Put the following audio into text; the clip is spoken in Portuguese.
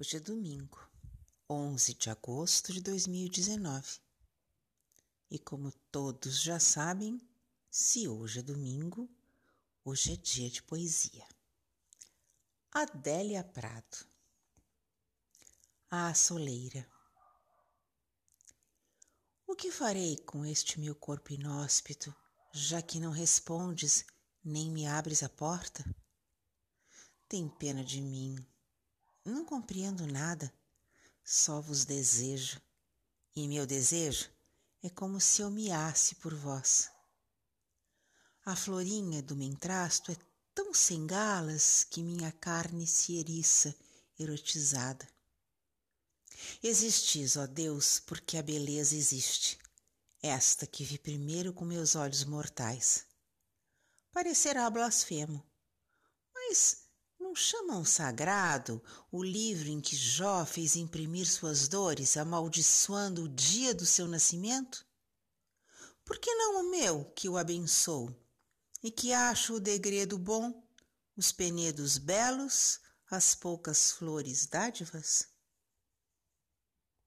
Hoje é domingo, 11 de agosto de 2019. E como todos já sabem, se hoje é domingo, hoje é dia de poesia. Adélia Prado. A soleira. O que farei com este meu corpo inóspito, já que não respondes nem me abres a porta? Tem pena de mim não compreendo nada, só vos desejo, e meu desejo é como se eu miasse por vós. A florinha do mentrasto é tão sem galas que minha carne se eriça, erotizada. Existis, ó Deus, porque a beleza existe, esta que vi primeiro com meus olhos mortais. Parecerá blasfemo, mas não chamam sagrado o livro em que Jó fez imprimir suas dores, amaldiçoando o dia do seu nascimento? Por que não o meu, que o abençoo, e que acho o degredo bom, os penedos belos, as poucas flores dádivas?